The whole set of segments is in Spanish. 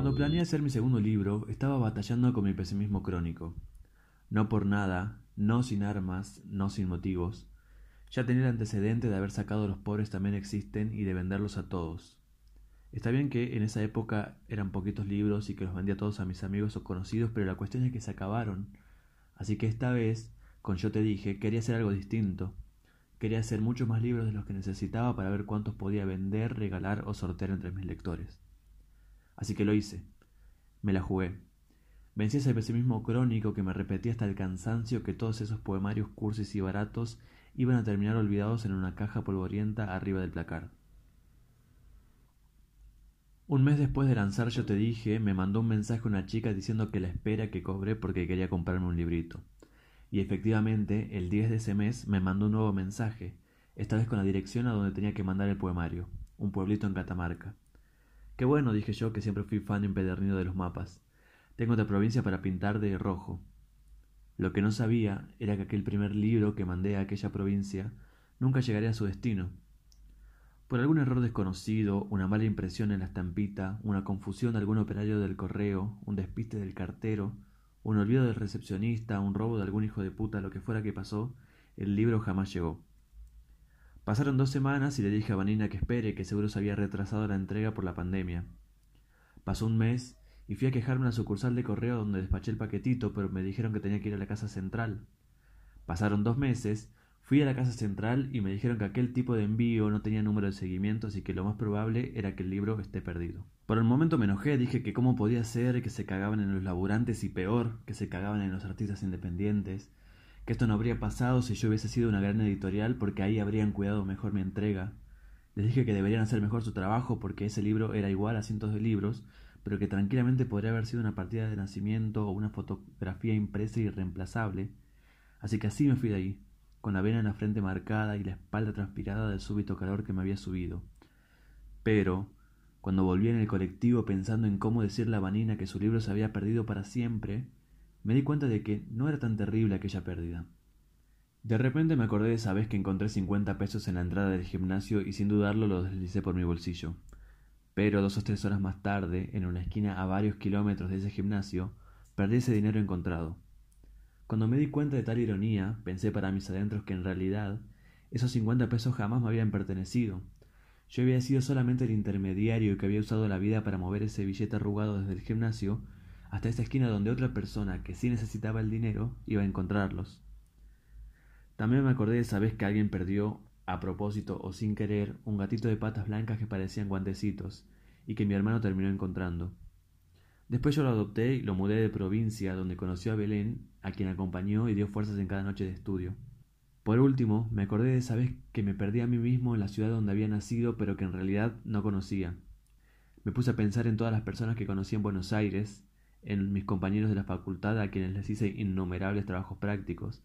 Cuando planeé hacer mi segundo libro, estaba batallando con mi pesimismo crónico. No por nada, no sin armas, no sin motivos. Ya tenía el antecedente de haber sacado los pobres también existen y de venderlos a todos. Está bien que en esa época eran poquitos libros y que los vendía todos a mis amigos o conocidos, pero la cuestión es que se acabaron. Así que esta vez, con yo te dije, quería hacer algo distinto. Quería hacer muchos más libros de los que necesitaba para ver cuántos podía vender, regalar o sortear entre mis lectores. Así que lo hice. Me la jugué. Vencí ese pesimismo crónico que me repetía hasta el cansancio que todos esos poemarios cursis y baratos iban a terminar olvidados en una caja polvorienta arriba del placar. Un mes después de lanzar Yo te dije, me mandó un mensaje una chica diciendo que la espera que cobré porque quería comprarme un librito. Y efectivamente, el 10 de ese mes me mandó un nuevo mensaje, esta vez con la dirección a donde tenía que mandar el poemario, un pueblito en Catamarca. Qué bueno, dije yo, que siempre fui fan empedernido de los mapas. Tengo otra provincia para pintar de rojo. Lo que no sabía era que aquel primer libro que mandé a aquella provincia nunca llegaría a su destino, por algún error desconocido, una mala impresión en la estampita, una confusión de algún operario del correo, un despiste del cartero, un olvido del recepcionista, un robo de algún hijo de puta, lo que fuera que pasó, el libro jamás llegó. Pasaron dos semanas y le dije a Vanina que espere, que seguro se había retrasado la entrega por la pandemia. Pasó un mes y fui a quejarme a la sucursal de correo donde despaché el paquetito, pero me dijeron que tenía que ir a la casa central. Pasaron dos meses Fui a la casa central y me dijeron que aquel tipo de envío no tenía número de seguimiento, así que lo más probable era que el libro esté perdido. Por el momento me enojé, dije que cómo podía ser que se cagaban en los laburantes y peor, que se cagaban en los artistas independientes, que esto no habría pasado si yo hubiese sido una gran editorial porque ahí habrían cuidado mejor mi entrega. Les dije que deberían hacer mejor su trabajo porque ese libro era igual a cientos de libros, pero que tranquilamente podría haber sido una partida de nacimiento o una fotografía impresa y reemplazable. Así que así me fui de ahí con la vena en la frente marcada y la espalda transpirada del súbito calor que me había subido. Pero, cuando volví en el colectivo pensando en cómo decirle a Vanina que su libro se había perdido para siempre, me di cuenta de que no era tan terrible aquella pérdida. De repente me acordé de esa vez que encontré cincuenta pesos en la entrada del gimnasio y sin dudarlo lo deslicé por mi bolsillo. Pero dos o tres horas más tarde, en una esquina a varios kilómetros de ese gimnasio, perdí ese dinero encontrado. Cuando me di cuenta de tal ironía, pensé para mis adentros que en realidad esos cincuenta pesos jamás me habían pertenecido. Yo había sido solamente el intermediario que había usado la vida para mover ese billete arrugado desde el gimnasio hasta esa esquina donde otra persona que sí necesitaba el dinero iba a encontrarlos. También me acordé de esa vez que alguien perdió, a propósito o sin querer, un gatito de patas blancas que parecían guantecitos, y que mi hermano terminó encontrando. Después yo lo adopté y lo mudé de provincia, donde conoció a Belén, a quien acompañó y dio fuerzas en cada noche de estudio. Por último, me acordé de esa vez que me perdí a mí mismo en la ciudad donde había nacido, pero que en realidad no conocía. Me puse a pensar en todas las personas que conocí en Buenos Aires, en mis compañeros de la facultad a quienes les hice innumerables trabajos prácticos.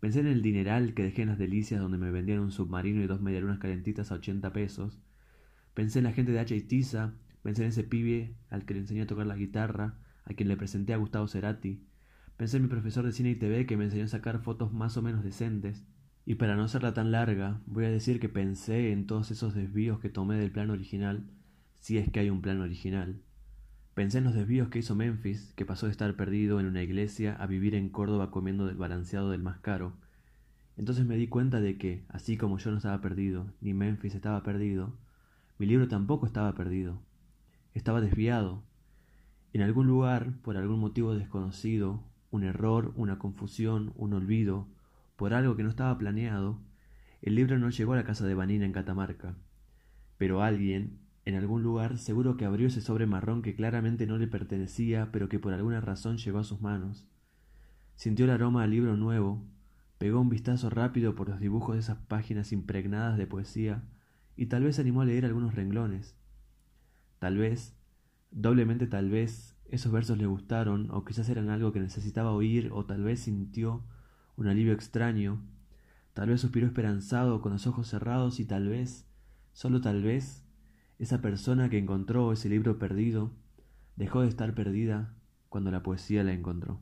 Pensé en el dineral que dejé en las delicias donde me vendían un submarino y dos medialunas calentitas a ochenta pesos. Pensé en la gente de H. Tiza, Pensé en ese pibe al que le enseñé a tocar la guitarra, a quien le presenté a Gustavo Cerati. Pensé en mi profesor de cine y TV que me enseñó a sacar fotos más o menos decentes. Y para no hacerla tan larga, voy a decir que pensé en todos esos desvíos que tomé del plan original, si es que hay un plan original. Pensé en los desvíos que hizo Memphis, que pasó de estar perdido en una iglesia a vivir en Córdoba comiendo del balanceado del más caro. Entonces me di cuenta de que, así como yo no estaba perdido, ni Memphis estaba perdido, mi libro tampoco estaba perdido. Estaba desviado. En algún lugar, por algún motivo desconocido, un error, una confusión, un olvido, por algo que no estaba planeado, el libro no llegó a la casa de Vanina en Catamarca. Pero alguien, en algún lugar, seguro que abrió ese sobre marrón que claramente no le pertenecía, pero que por alguna razón llegó a sus manos. Sintió el aroma al libro nuevo, pegó un vistazo rápido por los dibujos de esas páginas impregnadas de poesía, y tal vez animó a leer algunos renglones. Tal vez, doblemente tal vez, esos versos le gustaron, o quizás eran algo que necesitaba oír, o tal vez sintió un alivio extraño, tal vez suspiró esperanzado con los ojos cerrados y tal vez, solo tal vez, esa persona que encontró ese libro perdido dejó de estar perdida cuando la poesía la encontró.